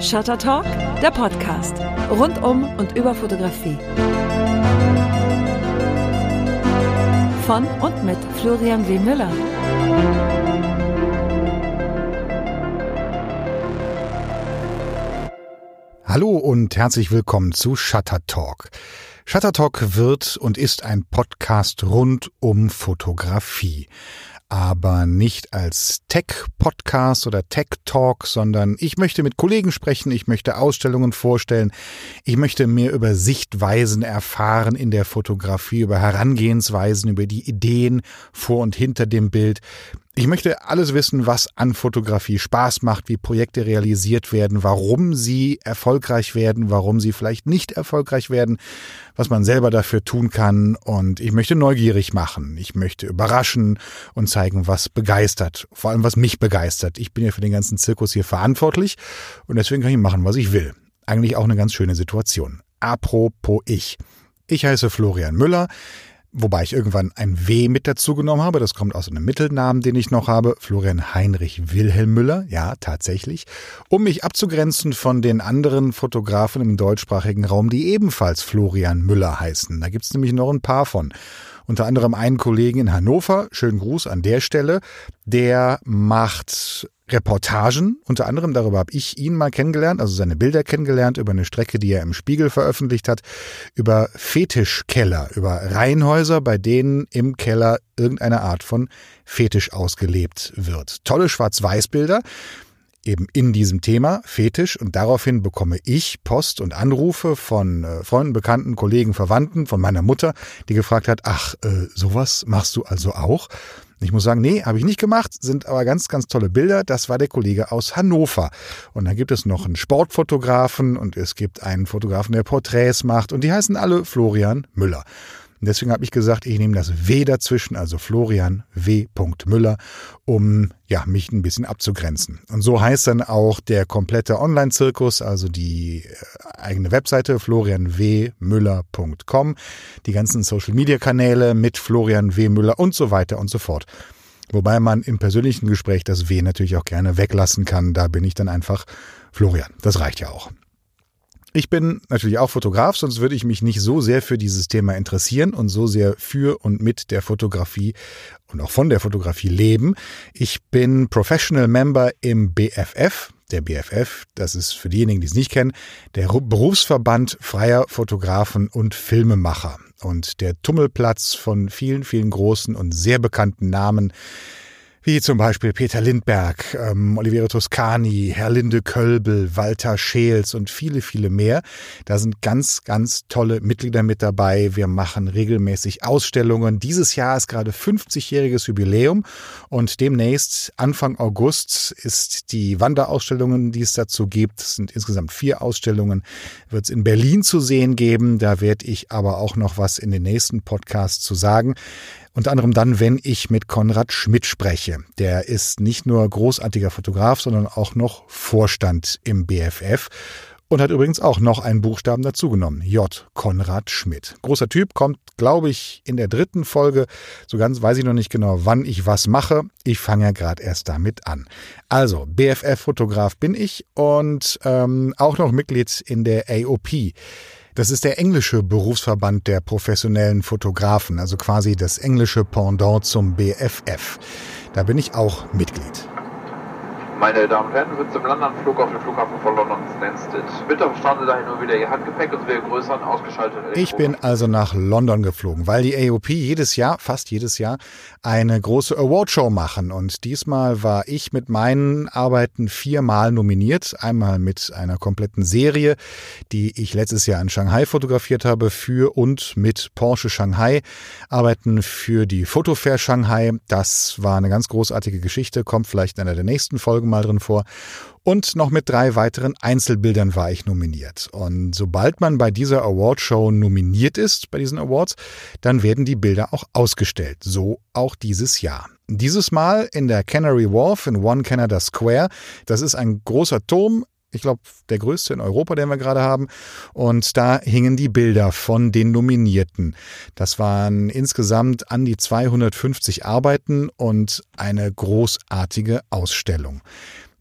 Shutter Talk, der Podcast. Rund um und über Fotografie. Von und mit Florian W. Müller. Hallo und herzlich willkommen zu Shutter Talk. Shutter Talk wird und ist ein Podcast rund um Fotografie aber nicht als Tech-Podcast oder Tech-Talk, sondern ich möchte mit Kollegen sprechen, ich möchte Ausstellungen vorstellen, ich möchte mehr über Sichtweisen erfahren in der Fotografie, über Herangehensweisen, über die Ideen vor und hinter dem Bild. Ich möchte alles wissen, was an Fotografie Spaß macht, wie Projekte realisiert werden, warum sie erfolgreich werden, warum sie vielleicht nicht erfolgreich werden, was man selber dafür tun kann. Und ich möchte neugierig machen. Ich möchte überraschen und zeigen, was begeistert. Vor allem, was mich begeistert. Ich bin ja für den ganzen Zirkus hier verantwortlich und deswegen kann ich machen, was ich will. Eigentlich auch eine ganz schöne Situation. Apropos ich. Ich heiße Florian Müller. Wobei ich irgendwann ein W mit dazu genommen habe. Das kommt aus einem Mittelnamen, den ich noch habe. Florian Heinrich Wilhelm Müller. Ja, tatsächlich. Um mich abzugrenzen von den anderen Fotografen im deutschsprachigen Raum, die ebenfalls Florian Müller heißen. Da gibt's nämlich noch ein paar von. Unter anderem einen Kollegen in Hannover. Schönen Gruß an der Stelle. Der macht Reportagen. Unter anderem darüber habe ich ihn mal kennengelernt, also seine Bilder kennengelernt, über eine Strecke, die er im Spiegel veröffentlicht hat, über Fetischkeller, über Reihenhäuser, bei denen im Keller irgendeine Art von Fetisch ausgelebt wird. Tolle Schwarz-Weiß-Bilder eben in diesem Thema Fetisch und daraufhin bekomme ich Post und Anrufe von äh, Freunden, Bekannten, Kollegen, Verwandten, von meiner Mutter, die gefragt hat, ach, äh, sowas machst du also auch? Ich muss sagen, nee, habe ich nicht gemacht, sind aber ganz, ganz tolle Bilder. Das war der Kollege aus Hannover. Und dann gibt es noch einen Sportfotografen und es gibt einen Fotografen, der Porträts macht und die heißen alle Florian Müller. Und deswegen habe ich gesagt, ich nehme das W dazwischen, also Florian W. Müller, um ja, mich ein bisschen abzugrenzen. Und so heißt dann auch der komplette Online-Zirkus, also die äh, eigene Webseite florianwmüller.com, die ganzen Social-Media-Kanäle mit Florian W. Müller und so weiter und so fort. Wobei man im persönlichen Gespräch das W natürlich auch gerne weglassen kann. Da bin ich dann einfach Florian. Das reicht ja auch. Ich bin natürlich auch Fotograf, sonst würde ich mich nicht so sehr für dieses Thema interessieren und so sehr für und mit der Fotografie und auch von der Fotografie leben. Ich bin Professional Member im BFF. Der BFF, das ist für diejenigen, die es nicht kennen, der Berufsverband freier Fotografen und Filmemacher und der Tummelplatz von vielen, vielen großen und sehr bekannten Namen, wie zum Beispiel Peter Lindberg, ähm, Oliviero Toscani, Herr Linde Kölbel, Walter Scheels und viele, viele mehr. Da sind ganz, ganz tolle Mitglieder mit dabei. Wir machen regelmäßig Ausstellungen. Dieses Jahr ist gerade 50-jähriges Jubiläum und demnächst, Anfang August, ist die Wanderausstellungen, die es dazu gibt. Es sind insgesamt vier Ausstellungen, wird es in Berlin zu sehen geben. Da werde ich aber auch noch was in den nächsten Podcasts zu sagen. Unter anderem dann, wenn ich mit Konrad Schmidt spreche. Der ist nicht nur großartiger Fotograf, sondern auch noch Vorstand im BFF und hat übrigens auch noch einen Buchstaben dazugenommen. J. Konrad Schmidt. Großer Typ, kommt, glaube ich, in der dritten Folge. So ganz weiß ich noch nicht genau, wann ich was mache. Ich fange ja gerade erst damit an. Also, BFF-Fotograf bin ich und ähm, auch noch Mitglied in der AOP. Das ist der englische Berufsverband der professionellen Fotografen, also quasi das englische Pendant zum BFF. Da bin ich auch Mitglied. Meine Damen und Herren, wir sind im Landanflug auf dem Flughafen von London Stansted. Bitte strande dahin nur wieder Ihr Handgepäck und wir größeren ausgeschalteten Ich bin also nach London geflogen, weil die AOP jedes Jahr, fast jedes Jahr, eine große Awardshow machen. Und diesmal war ich mit meinen Arbeiten viermal nominiert. Einmal mit einer kompletten Serie, die ich letztes Jahr in Shanghai fotografiert habe, für und mit Porsche Shanghai. Arbeiten für die Fotofair Shanghai. Das war eine ganz großartige Geschichte, kommt vielleicht in einer der nächsten Folgen mal drin vor. Und noch mit drei weiteren Einzelbildern war ich nominiert. Und sobald man bei dieser Awardshow nominiert ist, bei diesen Awards, dann werden die Bilder auch ausgestellt. So auch dieses Jahr. Dieses Mal in der Canary Wharf in One Canada Square. Das ist ein großer Turm ich glaube, der größte in Europa, den wir gerade haben. Und da hingen die Bilder von den Nominierten. Das waren insgesamt an die 250 Arbeiten und eine großartige Ausstellung.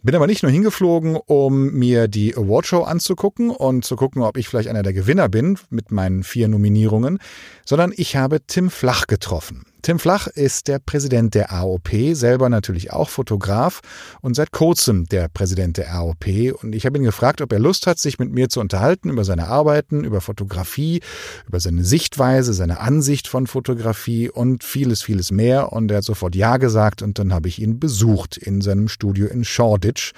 Bin aber nicht nur hingeflogen, um mir die Awardshow anzugucken und zu gucken, ob ich vielleicht einer der Gewinner bin mit meinen vier Nominierungen, sondern ich habe Tim Flach getroffen. Tim Flach ist der Präsident der AOP, selber natürlich auch Fotograf und seit kurzem der Präsident der AOP. Und ich habe ihn gefragt, ob er Lust hat, sich mit mir zu unterhalten über seine Arbeiten, über Fotografie, über seine Sichtweise, seine Ansicht von Fotografie und vieles, vieles mehr. Und er hat sofort Ja gesagt und dann habe ich ihn besucht in seinem Studio in Shoreditch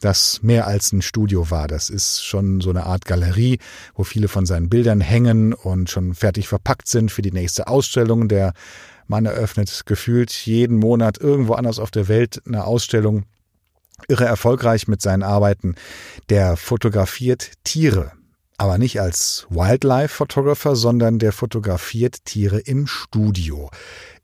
das mehr als ein Studio war. Das ist schon so eine Art Galerie, wo viele von seinen Bildern hängen und schon fertig verpackt sind für die nächste Ausstellung. Der Mann eröffnet gefühlt jeden Monat irgendwo anders auf der Welt eine Ausstellung. Irre erfolgreich mit seinen Arbeiten. Der fotografiert Tiere aber nicht als Wildlife-Photographer, sondern der fotografiert Tiere im Studio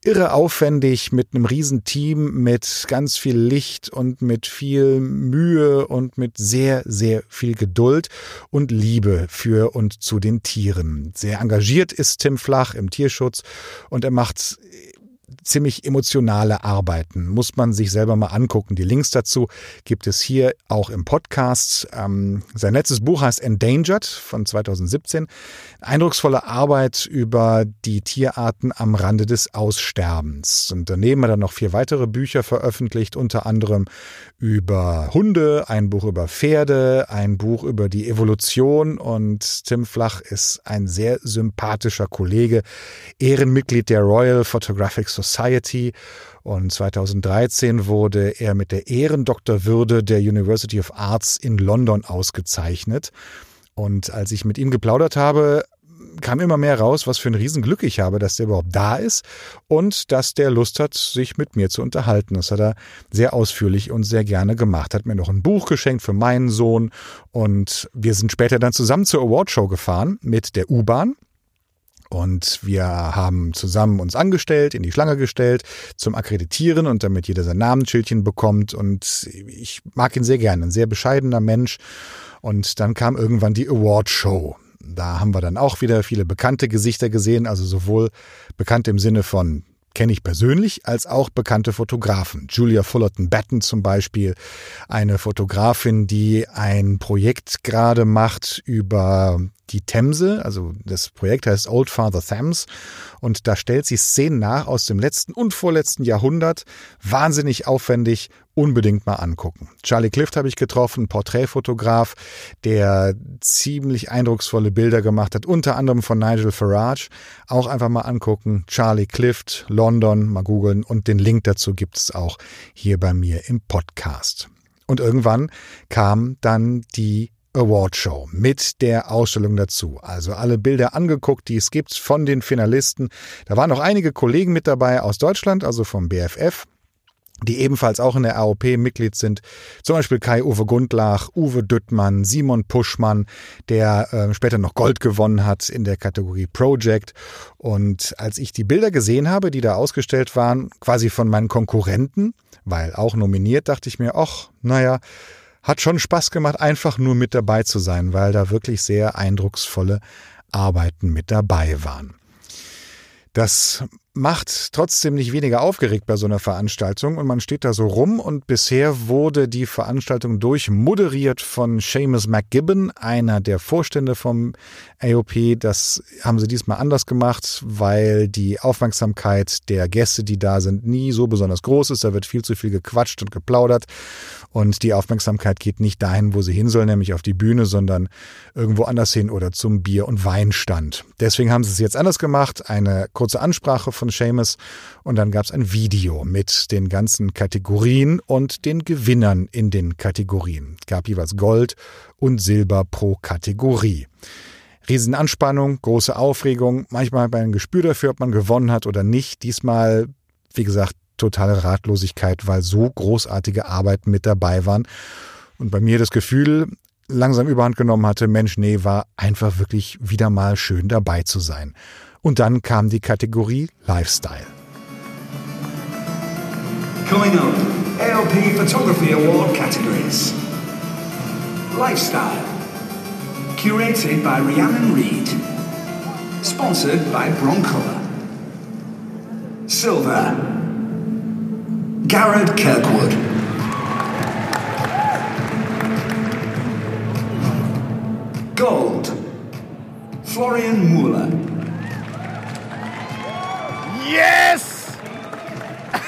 irre aufwendig mit einem riesen Team, mit ganz viel Licht und mit viel Mühe und mit sehr, sehr viel Geduld und Liebe für und zu den Tieren. Sehr engagiert ist Tim Flach im Tierschutz und er macht ziemlich emotionale Arbeiten. Muss man sich selber mal angucken. Die Links dazu gibt es hier auch im Podcast. Ähm, sein letztes Buch heißt Endangered von 2017. Eindrucksvolle Arbeit über die Tierarten am Rande des Aussterbens. Und daneben hat er noch vier weitere Bücher veröffentlicht, unter anderem über Hunde, ein Buch über Pferde, ein Buch über die Evolution. Und Tim Flach ist ein sehr sympathischer Kollege, Ehrenmitglied der Royal Photographic Society und 2013 wurde er mit der Ehrendoktorwürde der University of Arts in London ausgezeichnet. Und als ich mit ihm geplaudert habe, kam immer mehr raus, was für ein Riesenglück ich habe, dass der überhaupt da ist und dass der Lust hat, sich mit mir zu unterhalten. Das hat er sehr ausführlich und sehr gerne gemacht. Hat mir noch ein Buch geschenkt für meinen Sohn und wir sind später dann zusammen zur Awardshow gefahren mit der U-Bahn. Und wir haben zusammen uns angestellt, in die Schlange gestellt zum Akkreditieren und damit jeder sein Namensschildchen bekommt. Und ich mag ihn sehr gerne, ein sehr bescheidener Mensch. Und dann kam irgendwann die Awardshow. Da haben wir dann auch wieder viele bekannte Gesichter gesehen, also sowohl bekannt im Sinne von kenne ich persönlich, als auch bekannte Fotografen. Julia Fullerton Batten zum Beispiel, eine Fotografin, die ein Projekt gerade macht über die Themse, also das Projekt heißt Old Father Thames und da stellt sie Szenen nach aus dem letzten und vorletzten Jahrhundert, wahnsinnig aufwendig, unbedingt mal angucken. Charlie Clift habe ich getroffen, Porträtfotograf, der ziemlich eindrucksvolle Bilder gemacht hat, unter anderem von Nigel Farage. Auch einfach mal angucken. Charlie Clift, London, mal googeln und den Link dazu gibt es auch hier bei mir im Podcast. Und irgendwann kam dann die Awardshow mit der Ausstellung dazu. Also alle Bilder angeguckt, die es gibt von den Finalisten. Da waren noch einige Kollegen mit dabei aus Deutschland, also vom BFF die ebenfalls auch in der AOP Mitglied sind. Zum Beispiel Kai-Uwe Gundlach, Uwe Düttmann, Simon Puschmann, der äh, später noch Gold gewonnen hat in der Kategorie Project. Und als ich die Bilder gesehen habe, die da ausgestellt waren, quasi von meinen Konkurrenten, weil auch nominiert, dachte ich mir, ach, naja, hat schon Spaß gemacht, einfach nur mit dabei zu sein, weil da wirklich sehr eindrucksvolle Arbeiten mit dabei waren. Das macht trotzdem nicht weniger aufgeregt bei so einer Veranstaltung und man steht da so rum und bisher wurde die Veranstaltung durchmoderiert von Seamus McGibbon, einer der Vorstände vom AOP. Das haben sie diesmal anders gemacht, weil die Aufmerksamkeit der Gäste, die da sind, nie so besonders groß ist. Da wird viel zu viel gequatscht und geplaudert und die Aufmerksamkeit geht nicht dahin, wo sie hin soll, nämlich auf die Bühne, sondern irgendwo anders hin oder zum Bier- und Weinstand. Deswegen haben sie es jetzt anders gemacht. Eine kurze Ansprache von Seamus und dann gab es ein Video mit den ganzen Kategorien und den Gewinnern in den Kategorien. Es gab jeweils Gold und Silber pro Kategorie. Riesenanspannung, große Aufregung, manchmal hat man ein Gespür dafür, ob man gewonnen hat oder nicht. Diesmal, wie gesagt, totale Ratlosigkeit, weil so großartige Arbeiten mit dabei waren. Und bei mir das Gefühl langsam überhand genommen hatte, Mensch, nee, war einfach wirklich wieder mal schön dabei zu sein. Und dann kam die Kategorie Lifestyle. Coming up, ALP Photography Award categories. Lifestyle. Curated by Rhiannon Reed. Sponsored by Broncolor. Silver. Garrett Kirkwood. Gold, Florian Muller. Yes!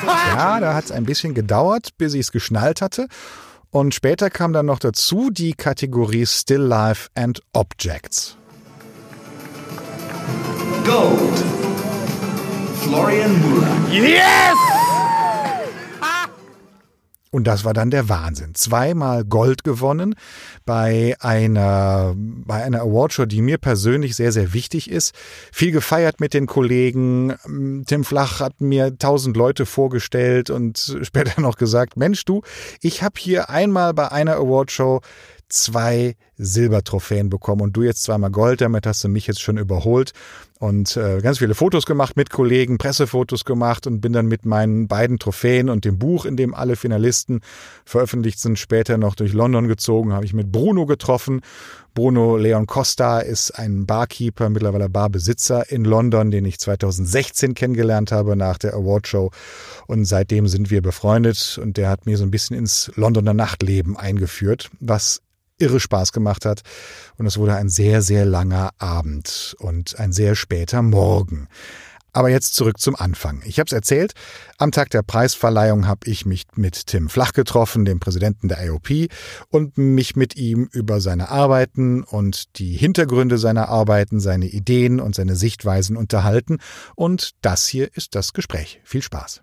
ja, da hat es ein bisschen gedauert, bis ich es geschnallt hatte. Und später kam dann noch dazu die Kategorie Still Life and Objects. Gold. Florian Muller. Yes! Und das war dann der Wahnsinn. Zweimal Gold gewonnen bei einer, bei einer Awardshow, die mir persönlich sehr, sehr wichtig ist. Viel gefeiert mit den Kollegen. Tim Flach hat mir tausend Leute vorgestellt und später noch gesagt, Mensch du, ich habe hier einmal bei einer Awardshow zwei Silbertrophäen bekommen und du jetzt zweimal Gold, damit hast du mich jetzt schon überholt und äh, ganz viele Fotos gemacht mit Kollegen, Pressefotos gemacht und bin dann mit meinen beiden Trophäen und dem Buch, in dem alle Finalisten veröffentlicht sind, später noch durch London gezogen, habe ich mit Bruno getroffen. Bruno Leon Costa ist ein Barkeeper, mittlerweile Barbesitzer in London, den ich 2016 kennengelernt habe nach der Awardshow und seitdem sind wir befreundet und der hat mir so ein bisschen ins Londoner Nachtleben eingeführt, was irre Spaß gemacht hat. Und es wurde ein sehr, sehr langer Abend und ein sehr später Morgen. Aber jetzt zurück zum Anfang. Ich habe es erzählt, am Tag der Preisverleihung habe ich mich mit Tim Flach getroffen, dem Präsidenten der IOP, und mich mit ihm über seine Arbeiten und die Hintergründe seiner Arbeiten, seine Ideen und seine Sichtweisen unterhalten. Und das hier ist das Gespräch. Viel Spaß.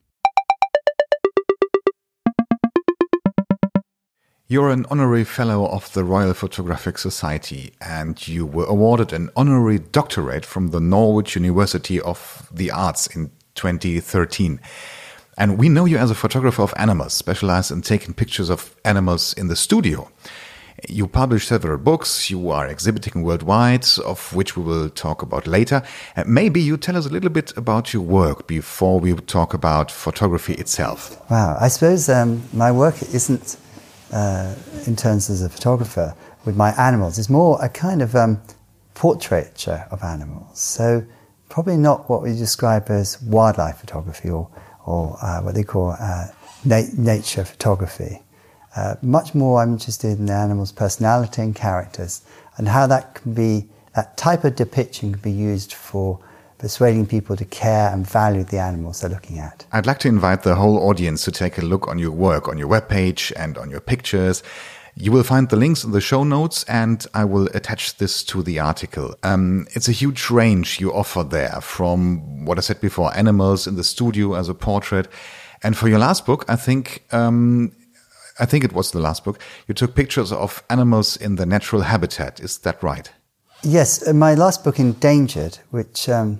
You're an honorary fellow of the Royal Photographic Society and you were awarded an honorary doctorate from the Norwich University of the Arts in 2013. And we know you as a photographer of animals, specialized in taking pictures of animals in the studio. You publish several books, you are exhibiting worldwide, of which we will talk about later. Uh, maybe you tell us a little bit about your work before we talk about photography itself. Wow, I suppose um, my work isn't uh, in terms as a photographer with my animals is more a kind of um, portraiture of animals. So probably not what we describe as wildlife photography or, or uh, what they call uh, na- nature photography. Uh, much more I'm interested in the animal's personality and characters and how that can be, that type of depiction can be used for persuading people to care and value the animals they're looking at. I'd like to invite the whole audience to take a look on your work, on your webpage and on your pictures. You will find the links in the show notes and I will attach this to the article. Um, it's a huge range you offer there from what I said before, animals in the studio as a portrait. And for your last book, I think, um, I think it was the last book, you took pictures of animals in the natural habitat. Is that right? Yes, my last book, Endangered, which um,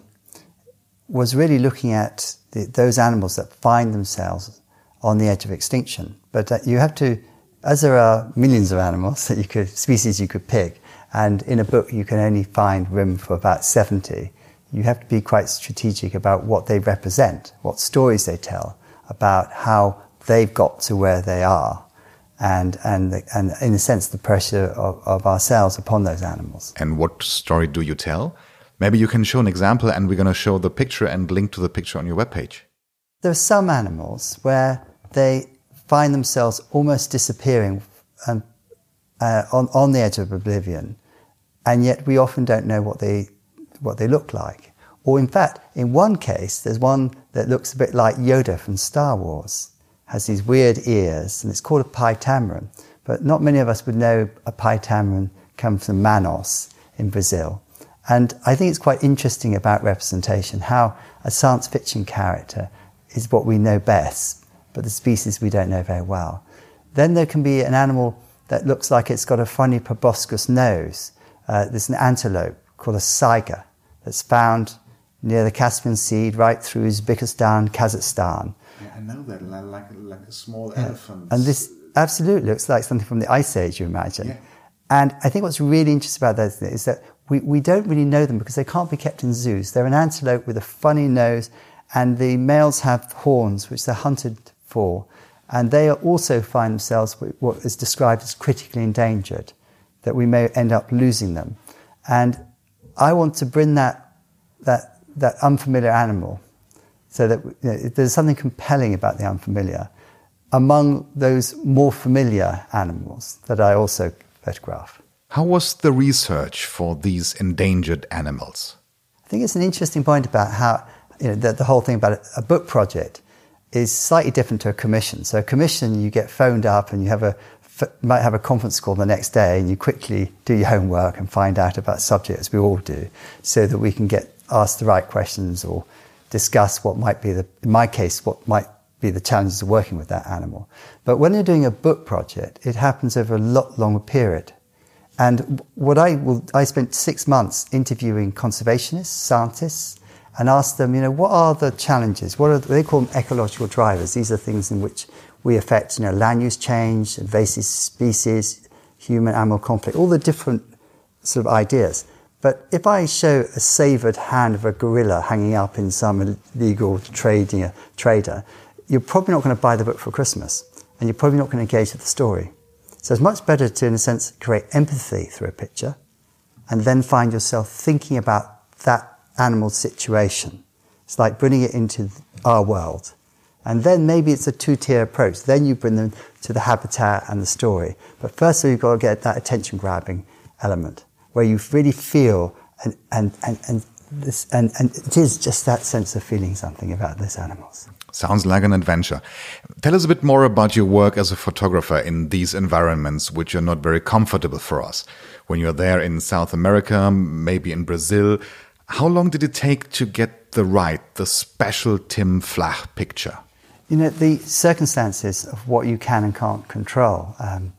was really looking at the, those animals that find themselves on the edge of extinction. But uh, you have to, as there are millions of animals that you could, species you could pick, and in a book you can only find room for about 70, you have to be quite strategic about what they represent, what stories they tell, about how they've got to where they are, and, and, and in a sense, the pressure of, of ourselves upon those animals. And what story do you tell? Maybe you can show an example and we're going to show the picture and link to the picture on your webpage. There are some animals where they find themselves almost disappearing and, uh, on, on the edge of oblivion, and yet we often don't know what they, what they look like. Or in fact, in one case, there's one that looks a bit like Yoda from Star Wars, has these weird ears, and it's called a pied tamarin. But not many of us would know a pied tamarin comes from Manaus in Brazil. And I think it's quite interesting about representation, how a science fiction character is what we know best, but the species we don't know very well. Then there can be an animal that looks like it's got a funny proboscis nose. Uh, there's an antelope called a saiga that's found near the Caspian Sea, right through Uzbekistan, Kazakhstan. Yeah, I know that, like, like a small yeah. elephant. And this absolutely looks like something from the Ice Age, you imagine. Yeah. And I think what's really interesting about that is that we, we don't really know them because they can't be kept in zoos. They're an antelope with a funny nose, and the males have horns, which they're hunted for. And they also find themselves what is described as critically endangered, that we may end up losing them. And I want to bring that, that, that unfamiliar animal so that you know, there's something compelling about the unfamiliar among those more familiar animals that I also photograph. How was the research for these endangered animals? I think it's an interesting point about how you know the, the whole thing about a book project is slightly different to a commission. So a commission, you get phoned up and you have a might have a conference call the next day, and you quickly do your homework and find out about subjects we all do, so that we can get asked the right questions or discuss what might be the, in my case, what might be the challenges of working with that animal. But when you're doing a book project, it happens over a lot longer period. And what I will, I spent six months interviewing conservationists, scientists, and asked them, you know, what are the challenges? What are they call them ecological drivers? These are things in which we affect, you know, land use change, invasive species, human-animal conflict, all the different sort of ideas. But if I show a savoured hand of a gorilla hanging up in some illegal trading trader, you're probably not going to buy the book for Christmas, and you're probably not going to engage with the story. So it's much better to, in a sense, create empathy through a picture, and then find yourself thinking about that animal situation. It's like bringing it into our world. And then maybe it's a two tier approach. Then you bring them to the habitat and the story. But first, of all, you've got to get that attention grabbing element where you really feel and, and, and, and, this, and, and it is just that sense of feeling something about these animals. Sounds like an adventure. Tell us a bit more about your work as a photographer in these environments, which are not very comfortable for us. When you're there in South America, maybe in Brazil, how long did it take to get the right, the special Tim Flach picture? You know, the circumstances of what you can and can't control. Um,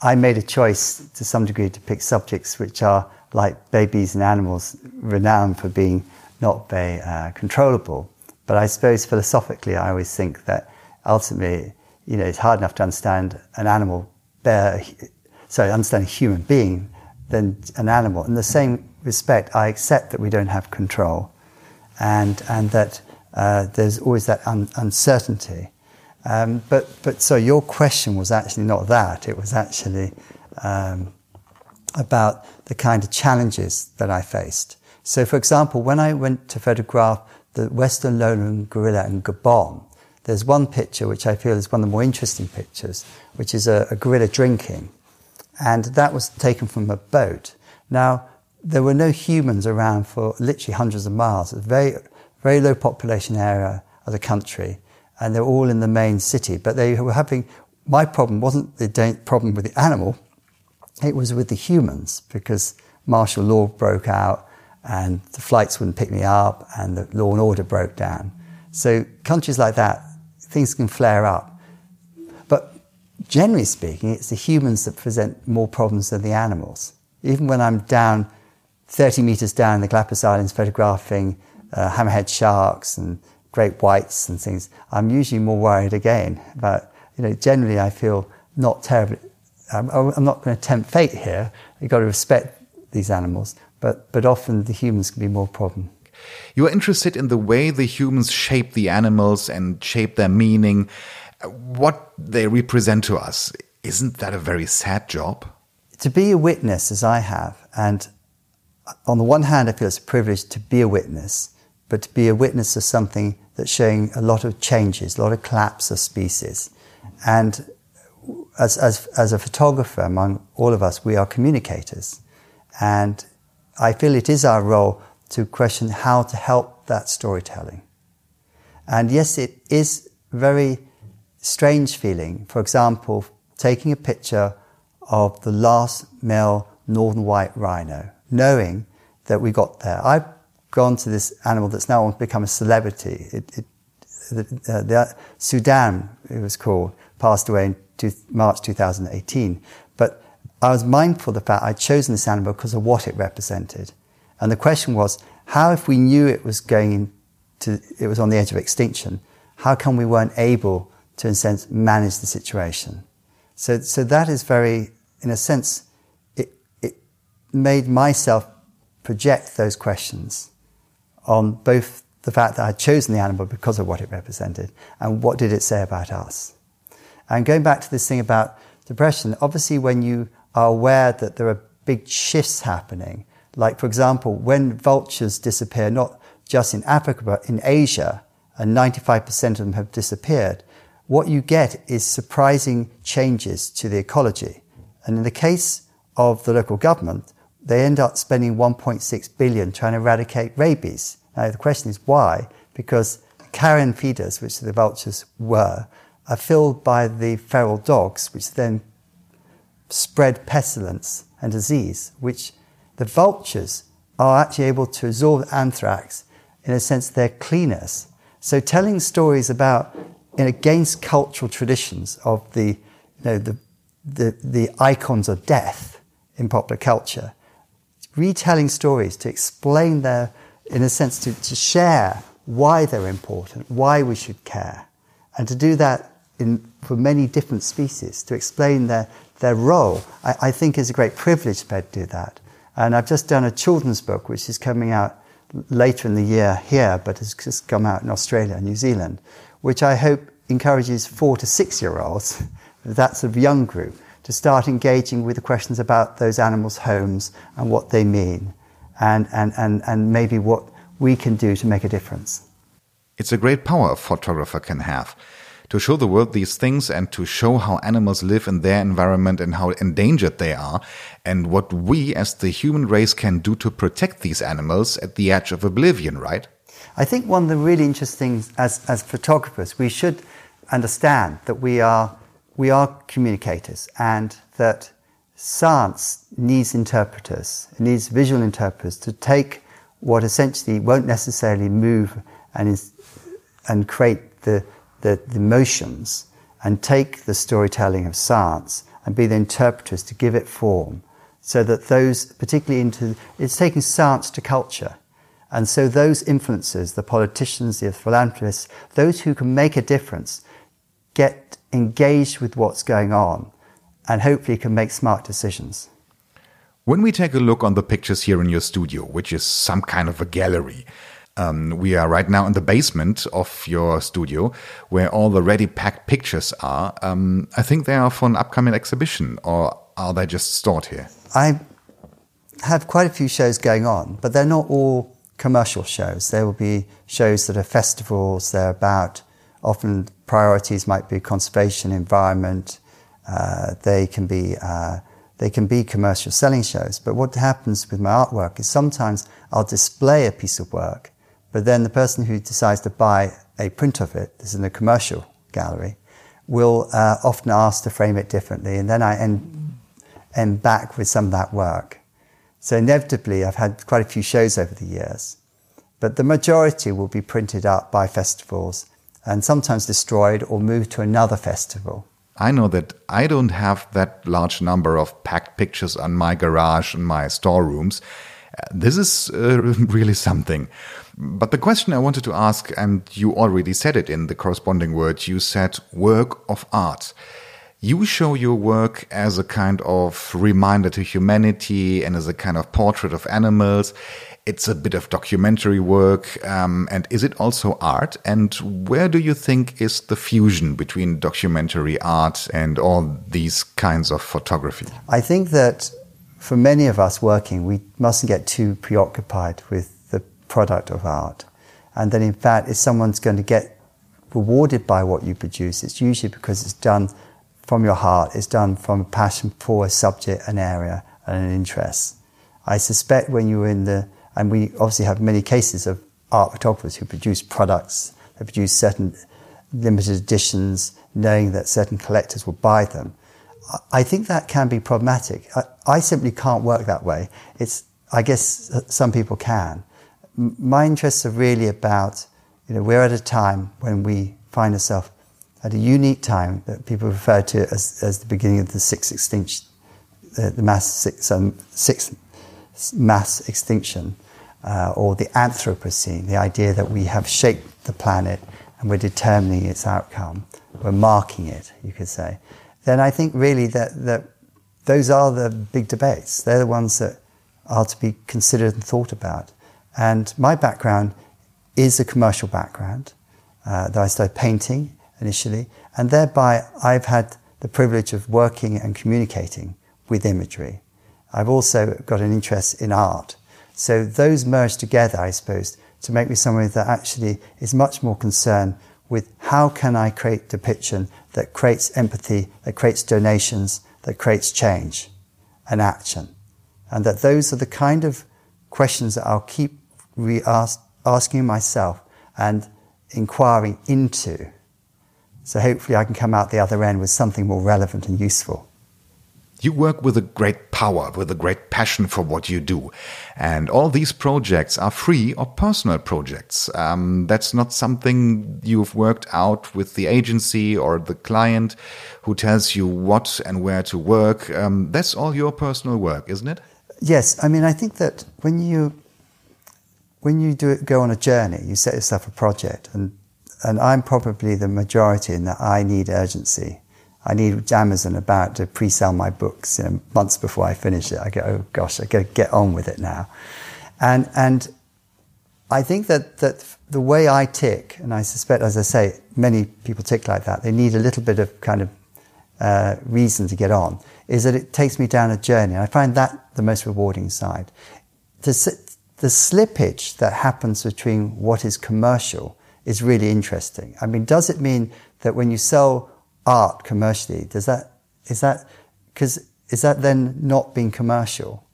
I made a choice to some degree to pick subjects which are like babies and animals, renowned for being not very uh, controllable. But I suppose philosophically, I always think that ultimately, you know, it's hard enough to understand an animal, bear, sorry, understand a human being than an animal. In the same respect, I accept that we don't have control and, and that uh, there's always that un- uncertainty. Um, but, but so your question was actually not that, it was actually um, about the kind of challenges that I faced. So, for example, when I went to photograph the Western lowland gorilla in Gabon, there's one picture which I feel is one of the more interesting pictures, which is a, a gorilla drinking. And that was taken from a boat. Now, there were no humans around for literally hundreds of miles. A very, very low population area of the country, and they're all in the main city. But they were having, my problem wasn't the problem with the animal, it was with the humans, because martial law broke out, and the flights wouldn't pick me up, and the law and order broke down. So, countries like that, things can flare up. But generally speaking, it's the humans that present more problems than the animals. Even when I'm down 30 meters down in the Galapagos Islands photographing uh, hammerhead sharks and great whites and things, I'm usually more worried again. But, you know, generally I feel not terribly, I'm, I'm not going to tempt fate here. You've got to respect these animals, but, but often the humans can be more problem. You are interested in the way the humans shape the animals and shape their meaning, what they represent to us. Isn't that a very sad job? To be a witness, as I have, and on the one hand, I feel it's a privilege to be a witness, but to be a witness of something that's showing a lot of changes, a lot of collapse of species. And as, as, as a photographer, among all of us, we are communicators. And I feel it is our role to question how to help that storytelling. And yes, it is very strange feeling. For example, taking a picture of the last male northern white rhino knowing that we got there. I've gone to this animal that's now become a celebrity. It, it, the, uh, the, Sudan, it was called, passed away in two, March 2018. I was mindful of the fact I'd chosen this animal because of what it represented. And the question was, how if we knew it was going to, it was on the edge of extinction, how come we weren't able to, in a sense, manage the situation? So, so that is very, in a sense, it, it made myself project those questions on both the fact that I'd chosen the animal because of what it represented and what did it say about us. And going back to this thing about depression, obviously when you are aware that there are big shifts happening, like for example, when vultures disappear, not just in Africa, but in Asia, and 95% of them have disappeared, what you get is surprising changes to the ecology. And in the case of the local government, they end up spending 1.6 billion trying to eradicate rabies. Now the question is why? Because carrion feeders, which the vultures were, are filled by the feral dogs, which then spread pestilence and disease, which the vultures are actually able to absorb anthrax in a sense they're cleaners. So telling stories about in against cultural traditions of the you know the the, the icons of death in popular culture, retelling stories to explain their in a sense to, to share why they're important, why we should care, and to do that in, for many different species, to explain their, their role, I, I think is a great privilege to be able to do that. And I've just done a children's book, which is coming out later in the year here, but has just come out in Australia and New Zealand, which I hope encourages four to six year olds, that sort of young group, to start engaging with the questions about those animals' homes and what they mean, and, and, and, and maybe what we can do to make a difference. It's a great power a photographer can have to show the world these things and to show how animals live in their environment and how endangered they are, and what we as the human race can do to protect these animals at the edge of oblivion, right? I think one of the really interesting things as, as photographers, we should understand that we are, we are communicators and that science needs interpreters, it needs visual interpreters to take what essentially won't necessarily move and, is, and create the, the, the motions and take the storytelling of science and be the interpreters to give it form so that those particularly into it's taking science to culture. And so those influences the politicians the philanthropists those who can make a difference get engaged with what's going on and hopefully can make smart decisions. When we take a look on the pictures here in your studio which is some kind of a gallery um, we are right now in the basement of your studio where all the ready packed pictures are. Um, I think they are for an upcoming exhibition, or are they just stored here? I have quite a few shows going on, but they're not all commercial shows. There will be shows that are festivals, they're about often priorities might be conservation, environment, uh, they can be uh, they can be commercial selling shows. But what happens with my artwork is sometimes I'll display a piece of work but then the person who decides to buy a print of it, this is in a commercial gallery, will uh, often ask to frame it differently. And then I end, end back with some of that work. So inevitably, I've had quite a few shows over the years. But the majority will be printed up by festivals and sometimes destroyed or moved to another festival. I know that I don't have that large number of packed pictures on my garage and my storerooms. This is uh, really something. But the question I wanted to ask, and you already said it in the corresponding word, you said work of art. You show your work as a kind of reminder to humanity and as a kind of portrait of animals. It's a bit of documentary work. Um, and is it also art? And where do you think is the fusion between documentary art and all these kinds of photography? I think that for many of us working, we mustn't get too preoccupied with the product of art. And then, in fact, if someone's going to get rewarded by what you produce, it's usually because it's done from your heart, it's done from a passion for a subject, an area, and an interest. I suspect when you were in the, and we obviously have many cases of art photographers who produce products, they produce certain limited editions, knowing that certain collectors will buy them. I think that can be problematic. I, I simply can't work that way. It's, I guess some people can my interests are really about, you know, we're at a time when we find ourselves at a unique time that people refer to as, as the beginning of the sixth extinction, uh, the mass six, um, sixth mass extinction, uh, or the Anthropocene, the idea that we have shaped the planet and we're determining its outcome, we're marking it, you could say. Then I think really that, that those are the big debates. They're the ones that are to be considered and thought about. And my background is a commercial background. Uh, that I started painting initially, and thereby I've had the privilege of working and communicating with imagery. I've also got an interest in art. So those merge together, I suppose, to make me someone that actually is much more concerned with how can I create depiction that creates empathy, that creates donations, that creates change. and action. And that those are the kind of questions that I'll keep asking myself and inquiring into. So hopefully I can come out the other end with something more relevant and useful. You work with a great power, with a great passion for what you do. And all these projects are free or personal projects. Um, that's not something you've worked out with the agency or the client who tells you what and where to work. Um, that's all your personal work, isn't it? Yes. I mean, I think that when you, when you do it, go on a journey, you set yourself a project and, and I'm probably the majority in that I need urgency. I need Amazon about to pre-sell my books you know, months before I finish it. I go, oh gosh, I got to get on with it now. And, and I think that, that the way I tick, and I suspect, as I say, many people tick like that, they need a little bit of kind of uh, reason to get on, is that it takes me down a journey. And I find that the most rewarding side. The, the slippage that happens between what is commercial is really interesting. I mean, does it mean that when you sell art commercially, does that, is that, because is that then not being commercial?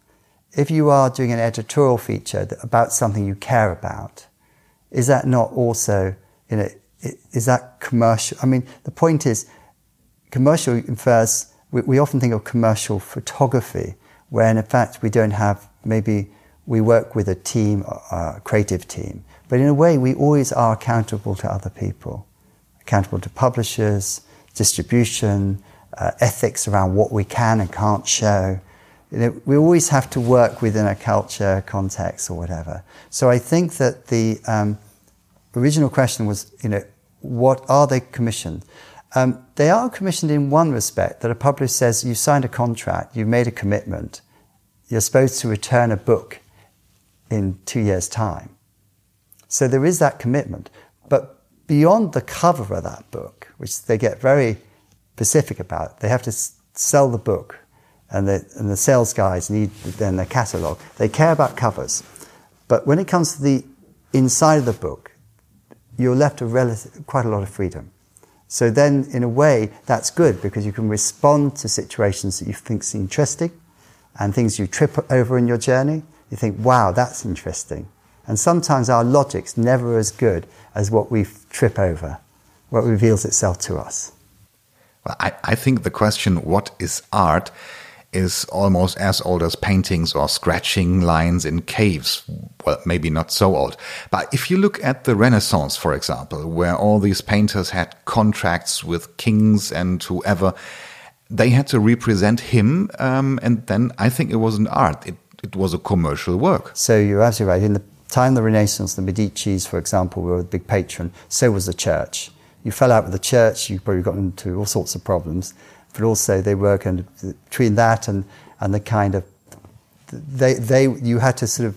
If you are doing an editorial feature about something you care about, is that not also, you know, is that commercial? I mean, the point is, commercial infers, we, we often think of commercial photography, when in fact we don't have, maybe we work with a team, a creative team, but in a way we always are accountable to other people, accountable to publishers, distribution, uh, ethics around what we can and can't show. You know, we always have to work within a culture context or whatever. So I think that the um, original question was, you know, what are they commissioned? Um, they are commissioned in one respect that a publisher says you signed a contract, you've made a commitment, you're supposed to return a book in two years' time. So there is that commitment. But beyond the cover of that book, which they get very specific about. They have to sell the book, and the, and the sales guys need then their catalogue. They care about covers. But when it comes to the inside of the book, you're left with relative, quite a lot of freedom. So then, in a way, that's good because you can respond to situations that you think is interesting and things you trip over in your journey. You think, wow, that's interesting. And sometimes our logic's never as good as what we trip over what reveals itself to us? Well, I, I think the question, what is art, is almost as old as paintings or scratching lines in caves. Well, maybe not so old. But if you look at the Renaissance, for example, where all these painters had contracts with kings and whoever, they had to represent him. Um, and then I think it was an art. It, it was a commercial work. So you're absolutely right. In the time the Renaissance, the Medicis, for example, were a big patron. So was the church you fell out with the church, you probably got into all sorts of problems. But also, they were kind of between that and, and the kind of they they you had to sort of,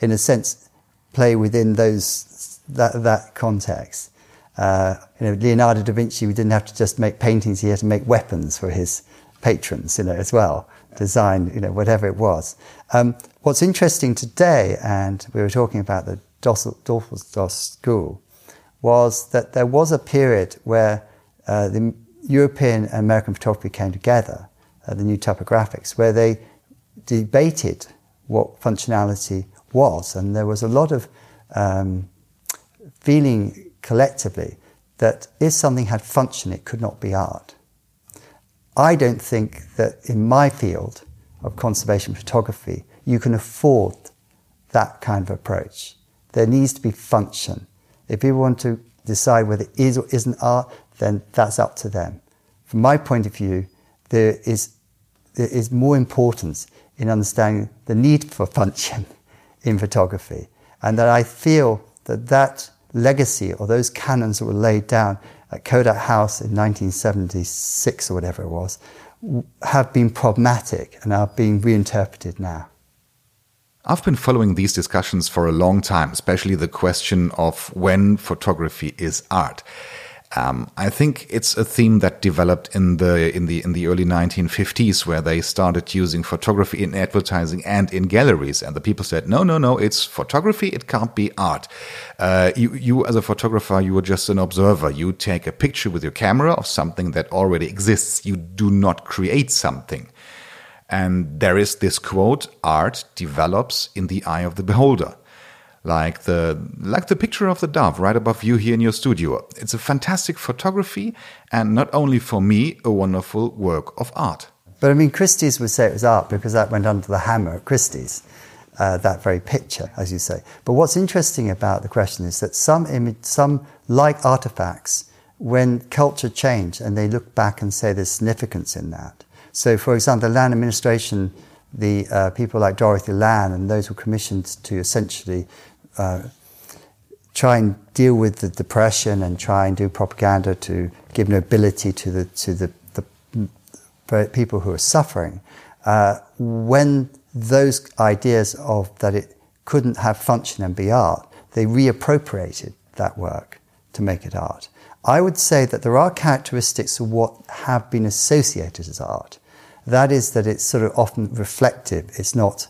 in a sense, play within those that that context. Uh, you know, Leonardo da Vinci, we didn't have to just make paintings; he had to make weapons for his patrons, you know, as well. Design, you know, whatever it was. Um, what's interesting today, and we were talking about the Düsseldorf School, was that there was a period where uh, the European and American photography came together, uh, the New Topographics, where they debated what functionality was. And there was a lot of um, feeling collectively that if something had function, it could not be art. I don't think that in my field of conservation photography, you can afford that kind of approach. There needs to be function. If people want to decide whether it is or isn't art, then that's up to them. From my point of view, there is, there is more importance in understanding the need for function in photography. And that I feel that that legacy or those canons that were laid down at Kodak House in 1976 or whatever it was have been problematic and are being reinterpreted now. I've been following these discussions for a long time, especially the question of when photography is art. Um, I think it's a theme that developed in the in the in the early 1950s, where they started using photography in advertising and in galleries, and the people said, "No, no, no, it's photography. It can't be art. Uh, you, you as a photographer, you are just an observer. You take a picture with your camera of something that already exists. You do not create something." And there is this quote, art develops in the eye of the beholder. Like the, like the picture of the dove right above you here in your studio. It's a fantastic photography and not only for me, a wonderful work of art. But I mean, Christie's would say it was art because that went under the hammer at Christie's, uh, that very picture, as you say. But what's interesting about the question is that some image, some like artifacts, when culture changed and they look back and say there's significance in that. So, for example, the land administration, the uh, people like Dorothea Lange and those who were commissioned to essentially uh, try and deal with the depression and try and do propaganda to give nobility to the to the, the people who are suffering. Uh, when those ideas of that it couldn't have function and be art, they reappropriated that work to make it art. I would say that there are characteristics of what have been associated as art. That is that it's sort of often reflective. It's not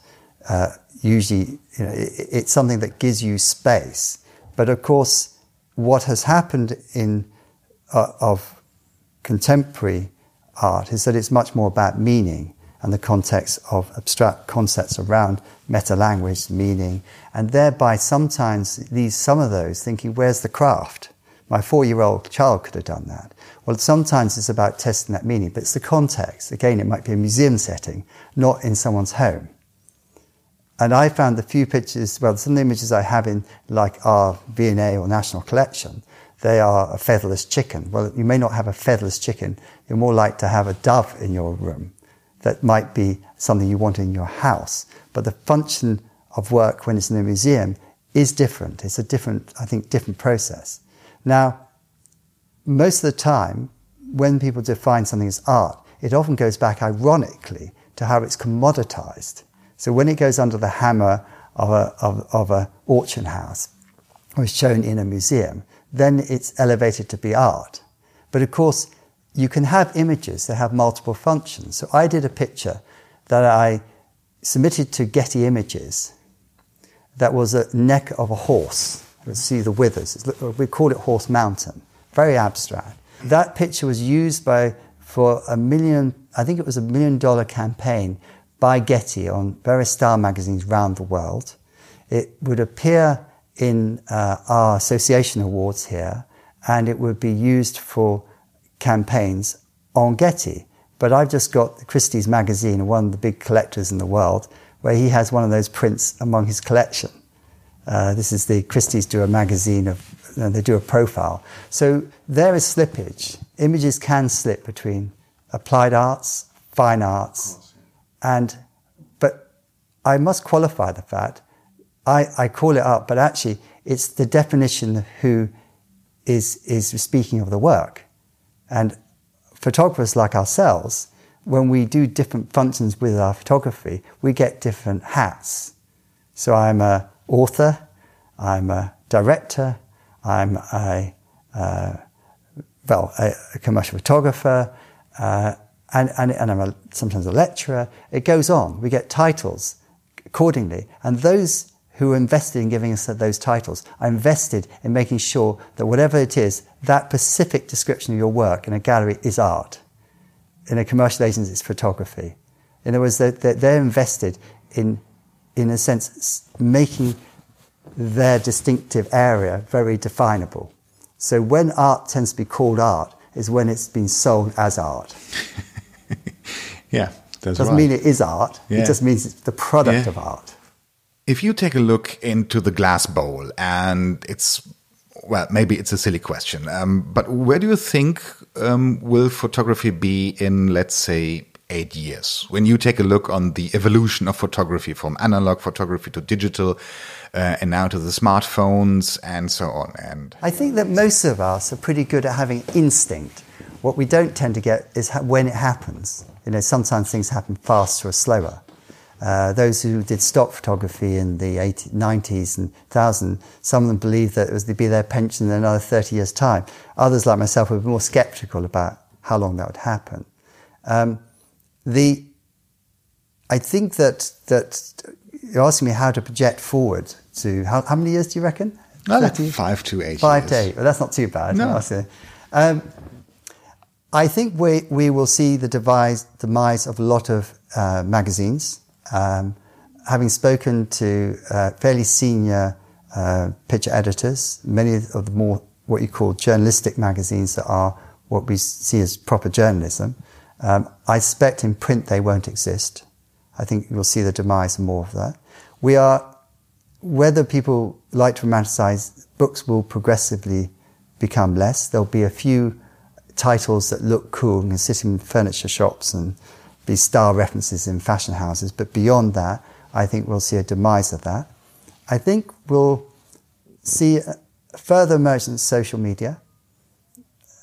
uh, usually, you know, it, it's something that gives you space. But of course, what has happened in uh, of contemporary art is that it's much more about meaning and the context of abstract concepts around meta language, meaning, and thereby sometimes leaves some of those thinking, where's the craft? My four year old child could have done that. Well, sometimes it's about testing that meaning, but it's the context. Again, it might be a museum setting, not in someone's home. And I found the few pictures, well, some of the images I have in like our V&A or National Collection, they are a featherless chicken. Well, you may not have a featherless chicken. You're more like to have a dove in your room. That might be something you want in your house. But the function of work when it's in a museum is different. It's a different, I think, different process. Now, most of the time, when people define something as art, it often goes back ironically to how it's commoditized. So when it goes under the hammer of a, of, of a auction house or is shown in a museum, then it's elevated to be art. But of course, you can have images that have multiple functions. So I did a picture that I submitted to Getty Images that was a neck of a horse. You see the withers. We call it Horse Mountain. Very abstract. That picture was used by for a million, I think it was a million dollar campaign by Getty on various style magazines around the world. It would appear in uh, our association awards here, and it would be used for campaigns on Getty. But I've just got Christie's magazine, one of the big collectors in the world, where he has one of those prints among his collection. Uh, this is the Christie's do a magazine of, uh, they do a profile. So there is slippage. Images can slip between applied arts, fine arts, and, but I must qualify the fact, I, I call it up, but actually it's the definition of who is, is speaking of the work. And photographers like ourselves, when we do different functions with our photography, we get different hats. So I'm a author, I'm a director, I'm a, uh, well, a, a, commercial photographer, uh, and, and, and I'm a, sometimes a lecturer. It goes on. We get titles accordingly. And those who are invested in giving us those titles are invested in making sure that whatever it is, that specific description of your work in a gallery is art. In a commercial agency, it's photography. In other words, they're, they're invested in, in a sense, making their distinctive area very definable. So when art tends to be called art is when it's been sold as art. Yeah, that's doesn't right. mean it is art. Yeah. It just means it's the product Yeah. of art. If you take a look into the glass bowl, and it's well, maybe it's a silly question, um, but where do you think um, will photography be in, let's say, eight years? When you take a look on the evolution of photography from analog photography to digital, uh, and now to the smartphones and so on, and I think that most of us are pretty good at having instinct. What we don't tend to get is ha- when it happens. You know, sometimes things happen faster or slower. Uh, those who did stock photography in the 80, 90s and 2000, some of them believed that it was to be their pension in another 30 years' time. Others, like myself, were more skeptical about how long that would happen. Um, the, I think that, that you're asking me how to project forward to how, how many years do you reckon? well, 30? five to eight Five years. to eight. Well, that's not too bad. No. Um, I think we, we will see the demise, demise of a lot of uh, magazines. Um, having spoken to uh, fairly senior uh, picture editors, many of the more what you call journalistic magazines that are what we see as proper journalism, um, I suspect in print they won't exist. I think you'll see the demise of more of that. We are, whether people like to romanticize, books will progressively become less. There'll be a few titles that look cool and sit in furniture shops and be style references in fashion houses. But beyond that, I think we'll see a demise of that. I think we'll see further emergence of social media.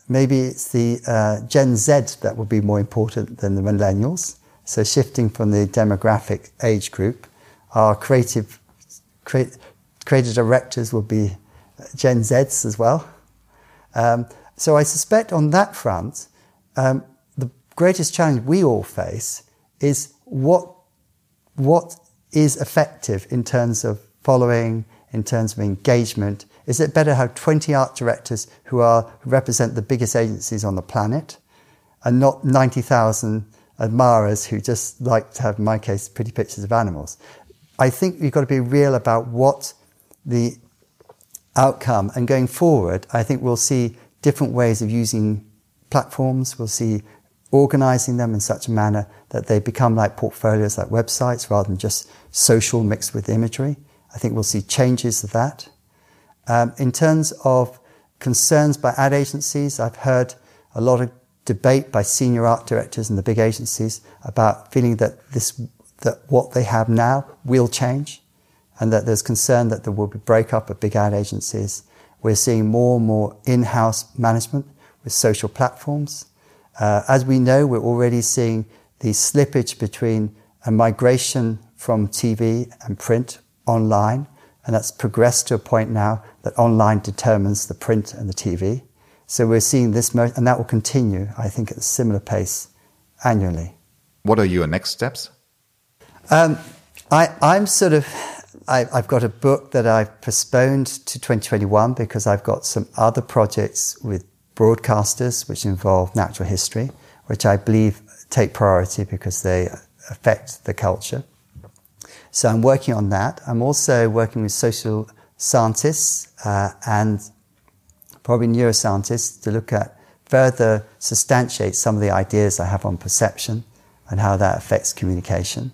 Maybe it's the uh, Gen Z that will be more important than the millennials. So shifting from the demographic age group, our creative, creative directors will be Gen Zs as well. Um, so I suspect on that front, um, the greatest challenge we all face is what what is effective in terms of following, in terms of engagement. Is it better to have 20 art directors who are who represent the biggest agencies on the planet, and not 90,000 admirers who just like to have, in my case, pretty pictures of animals? I think you've got to be real about what the outcome, and going forward, I think we'll see different ways of using platforms. We'll see organizing them in such a manner that they become like portfolios, like websites, rather than just social mixed with imagery. I think we'll see changes of that. Um, in terms of concerns by ad agencies, I've heard a lot of debate by senior art directors in the big agencies about feeling that this, that what they have now will change and that there's concern that there will be breakup of big ad agencies we're seeing more and more in-house management with social platforms. Uh, as we know, we're already seeing the slippage between a migration from TV and print online, and that's progressed to a point now that online determines the print and the TV. So we're seeing this, mo- and that will continue, I think, at a similar pace annually. What are your next steps? Um, I, I'm sort of I, have got a book that I've postponed to 2021 because I've got some other projects with broadcasters which involve natural history, which I believe take priority because they affect the culture. So I'm working on that. I'm also working with social scientists uh, and probably neuroscientists to look at further substantiate some of the ideas I have on perception and how that affects communication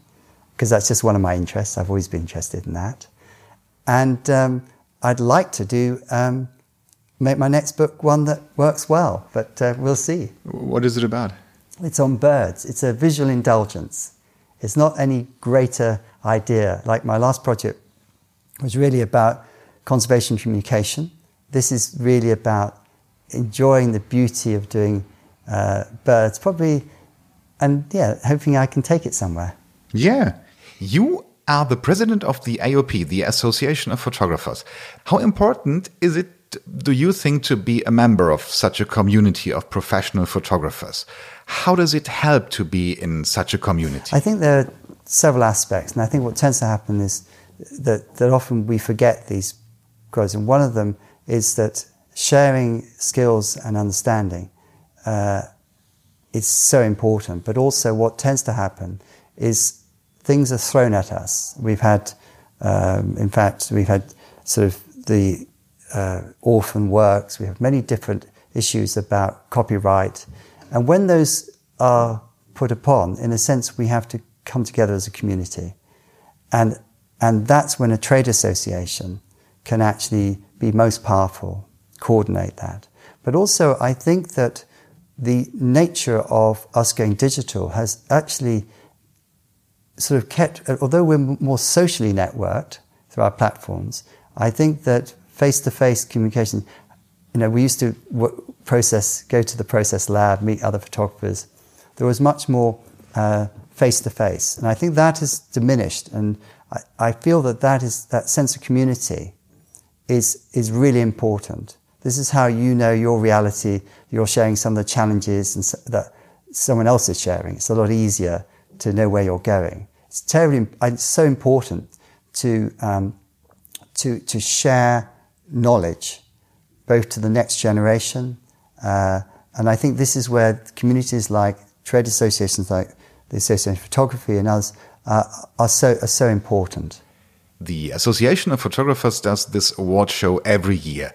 because that's just one of my interests. I've always been interested in that. And um, I'd like to do um, make my next book one that works well, but uh, we'll see. What is it about? It's on birds. It's a visual indulgence. It's not any greater idea. Like my last project was really about conservation communication. This is really about enjoying the beauty of doing uh, birds, probably, and yeah, hoping I can take it somewhere. Yeah. You are the president of the AOP, the Association of Photographers. How important is it, do you think, to be a member of such a community of professional photographers? How does it help to be in such a community? I think there are several aspects, and I think what tends to happen is that, that often we forget these growths, and one of them is that sharing skills and understanding uh, is so important, but also what tends to happen is things are thrown at us. We've had, um, in fact, we've had sort of the uh, orphan works. We have many different issues about copyright. And when those are put upon, in a sense, we have to come together as a community. And, and that's when a trade association can actually be most powerful, coordinate that. But also, I think that the nature of us going digital has actually sort of kept, although we're more socially networked through our platforms, I think that face-to-face communication, you know, we used to process, go to the process lab, meet other photographers. There was much more uh, face-to-face, and I think that has diminished. And I, I feel that that is that sense of community is is really important. This is how you know your reality. You're sharing some of the challenges and so, that someone else is sharing. It's a lot easier to know where you're going. It's terribly, it's so important to, um, to, to share knowledge, both to the next generation uh, And I think this is where communities like trade associations like the Association of Photography and others uh, are, so, are so important. The Association of Photographers does this award show every year.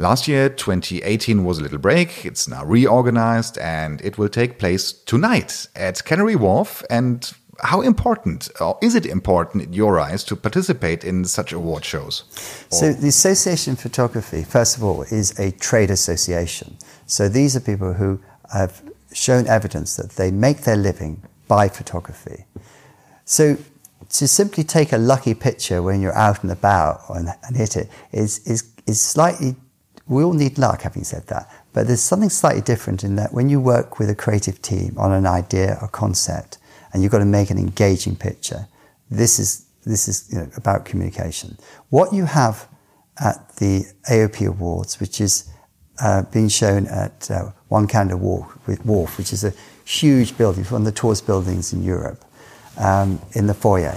Last year, 2018, was a little break. It's now reorganized and it will take place tonight at Canary Wharf. And how important, or is it important in your eyes, to participate in such award shows? So, the Association of Photography, first of all, is a trade association. So, these are people who have shown evidence that they make their living by photography. So, to simply take a lucky picture when you're out and about and, and hit it is, is, is slightly we all need luck, having said that. But there's something slightly different in that when you work with a creative team on an idea or concept, and you've got to make an engaging picture, this is this is you know, about communication. What you have at the AOP Awards, which is uh, being shown at uh, One Canada Wharf, which is a huge building, one of the tallest buildings in Europe, um, in the foyer,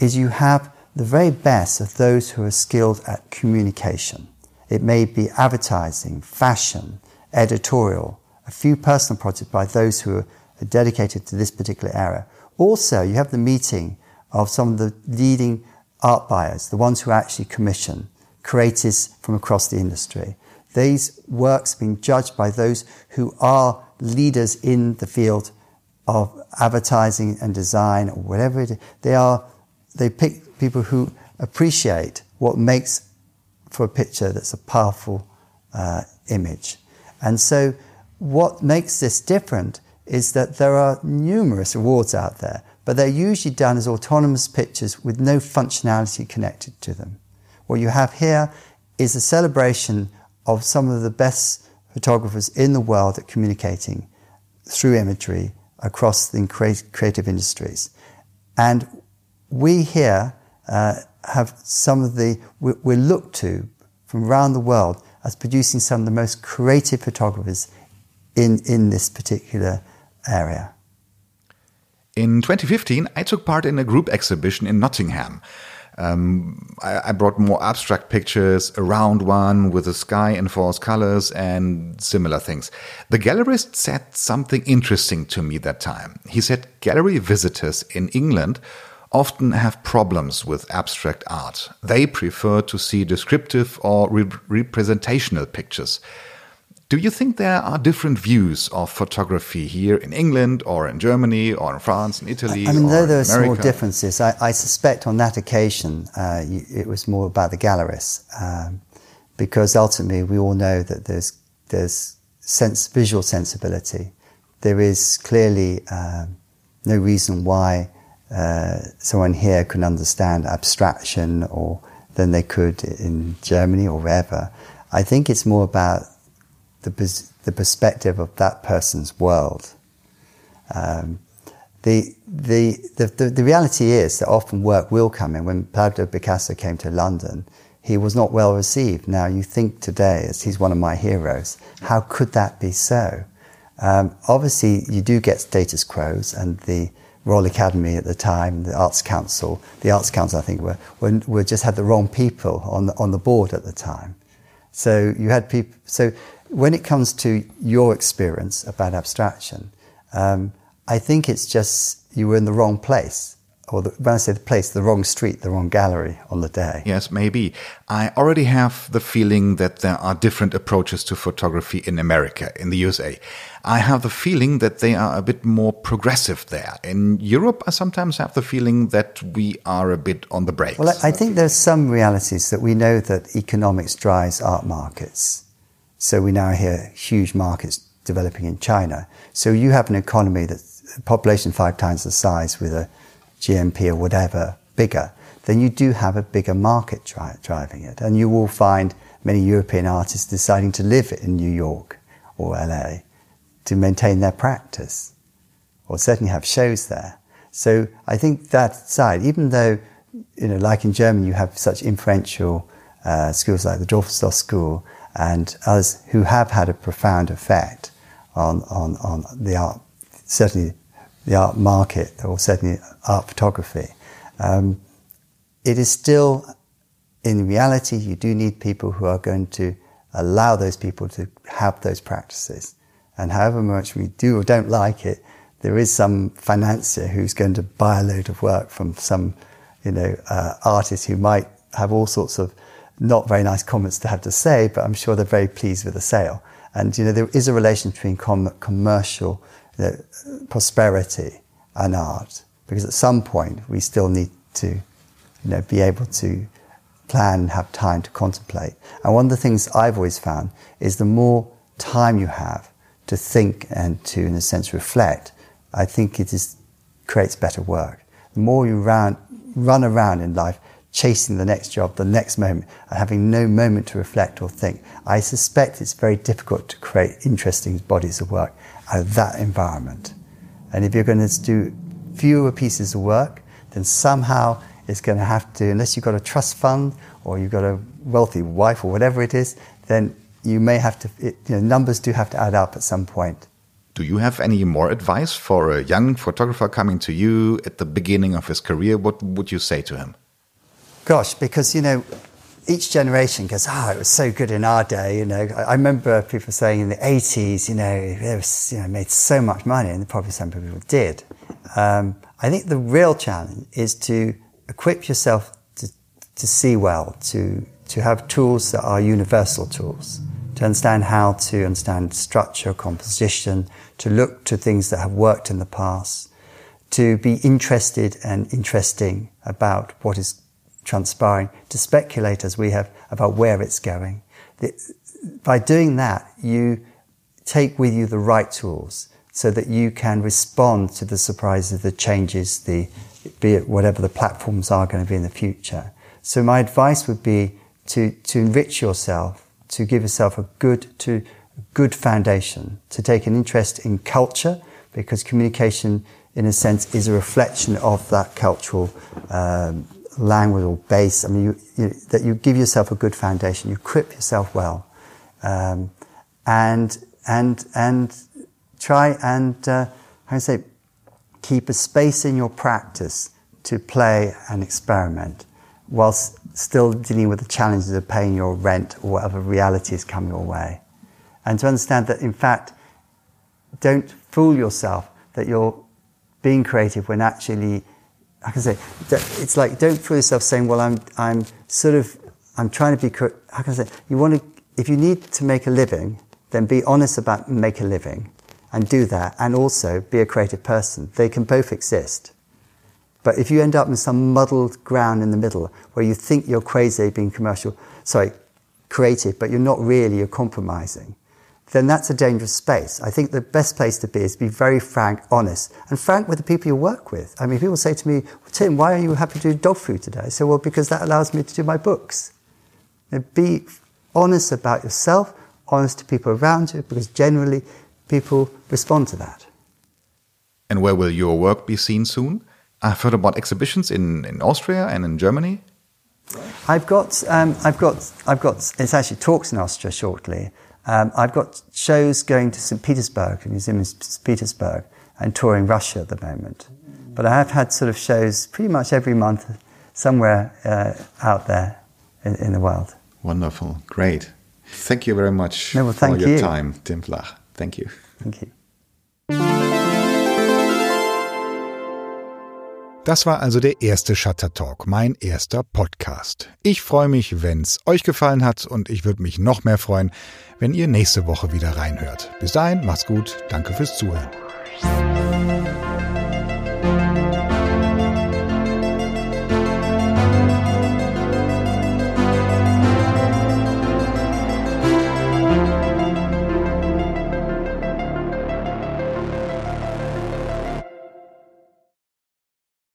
is you have the very best of those who are skilled at communication. It may be advertising, fashion, editorial, a few personal projects by those who are dedicated to this particular area. Also, you have the meeting of some of the leading art buyers, the ones who actually commission creatives from across the industry. These works being judged by those who are leaders in the field of advertising and design or whatever it is. They are, they pick people who appreciate what makes for a picture that's a powerful uh, image. And so, what makes this different is that there are numerous awards out there, but they're usually done as autonomous pictures with no functionality connected to them. What you have here is a celebration of some of the best photographers in the world at communicating through imagery across the creative industries. And we here uh, have some of the, we're looked to from around the world as producing some of the most creative photographers in, in this particular area. In 2015, I took part in a group exhibition in Nottingham. Um, I, I, brought more abstract pictures, around one with the sky in false colors and similar things. The gallerist said something interesting to me that time. He said gallery visitors in England often have problems with abstract art. They prefer to see descriptive or re representational pictures. Do you think there are different views of photography here in England or in Germany or in France and Italy? I mean, though there are small differences, I, I, suspect on that occasion uh, it was more about the gallerists, um, because ultimately we all know that there's there's sense visual sensibility. There is clearly um, no reason why uh, someone here can understand abstraction or than they could in Germany or wherever. I think it's more about the, the perspective of that person's world. Um, the, the, the, the, reality is that often work will come in. When Pablo Picasso came to London, he was not well received. Now, you think today, as he's one of my heroes, how could that be so? Um, obviously, you do get status quos, and the Royal Academy at the time, the Arts Council, the Arts Council, I think, were, were, were just had the wrong people on the, on the board at the time. So you had people. So when it comes to your experience about abstraction, um, I think it's just you were in the wrong place or the, when I say the place, the wrong street, the wrong gallery on the day. Yes, maybe. I already have the feeling that there are different approaches to photography in America, in the USA. I have the feeling that they are a bit more progressive there. In Europe, I sometimes have the feeling that we are a bit on the brakes. Well, I think there's some realities that we know that economics drives art markets. So we now hear huge markets developing in China. So you have an economy that's population five times the size with a GNP or whatever bigger, then you do have a bigger market dri- driving it. And you will find many European artists deciding to live in New York or LA to maintain their practice or certainly have shows there. So I think that side, even though, you know, like in Germany, you have such influential uh, schools like the Düsseldorf School and others who have had a profound effect on, on, on the art, certainly the art market, or certainly art photography, um, it is still, in reality, you do need people who are going to allow those people to have those practices And however much we do or don't like it, there is some financier who's going to buy a load of work from some, you know, uh, artist who might have all sorts of not very nice comments to have to say, but I'm sure they're very pleased with the sale. And you know, there is a relation between com- commercial you know, prosperity and art, because at some point we still need to, you know, be able to plan and have time to contemplate. And one of the things I've always found is the more time you have to think and to, in a sense, reflect, I think it is, creates better work. The more you run, run around in life chasing the next job, the next moment, and having no moment to reflect or think, I suspect it's very difficult to create interesting bodies of work out of that environment. And if you're going to do fewer pieces of work, then somehow it's going to have to, unless you've got a trust fund or you've got a wealthy wife or whatever it is, then you may have to, it, you know, numbers do have to add up at some point. Do you have any more advice for a young photographer coming to you at the beginning of his career? What would you say to him? Gosh, because, you know, each generation goes, oh, it was so good in our day. You know, I remember people saying in the 80s, you know, they was, you know, made so much money, and probably some people did. Um, I think the real challenge is to equip yourself to, to see well, to, to have tools that are universal tools, to understand how to understand structure, composition, to look to things that have worked in the past, to be interested and interesting about what is transpiring, to speculate as we have about where it's going. By doing that, you take with you the right tools so that you can respond to the surprises, the changes, the, be it whatever the platforms are going to be in the future. So my advice would be to, to enrich yourself, to give yourself a good, to, good foundation, to take an interest in culture, because communication, in a sense, is a reflection of that cultural um, language or base. I mean, you, you, that you give yourself a good foundation, you equip yourself well, um, and and and try and uh, how do I say keep a space in your practice to play and experiment, whilst still dealing with the challenges of paying your rent or whatever realities come your way, and to understand that in fact, don't fool yourself that you're being creative when actually I can say, it's like don't fool yourself saying, well, I'm, I'm sort of, I'm trying to be, how can I say, you want to, if you need to make a living, then be honest about make a living and do that and also be a creative person. They can both exist. But if you end up in some muddled ground in the middle where you think you're crazy being commercial, sorry, creative, but you're not really, you're compromising, then that's a dangerous space. I think the best place to be is to be very frank, honest, and frank with the people you work with. I mean, people say to me, Tim, why are you happy to do dog food today? I say, well, because that allows me to do my books. Know, be honest about yourself, honest to people around you, because generally people respond to that. And where will your work be seen soon? I've heard about exhibitions in, in Austria and in Germany. I've got, um, I've got, I've got, it's actually talks in Austria shortly. Um, I've got shows going to St. Petersburg, the museum in St. Petersburg, and touring Russia at the moment. But I have had sort of shows pretty much every month somewhere uh, out there in, in, the world. Wonderful. Great. Thank you very much no, well, for your you. time, Tim Flach. Thank you. Thank you. Das war also der erste Shutter Talk, mein erster Podcast. Ich freue mich, wenn es euch gefallen hat und ich würde mich noch mehr freuen, wenn ihr nächste Woche wieder reinhört. Bis dahin, macht's gut, danke fürs Zuhören.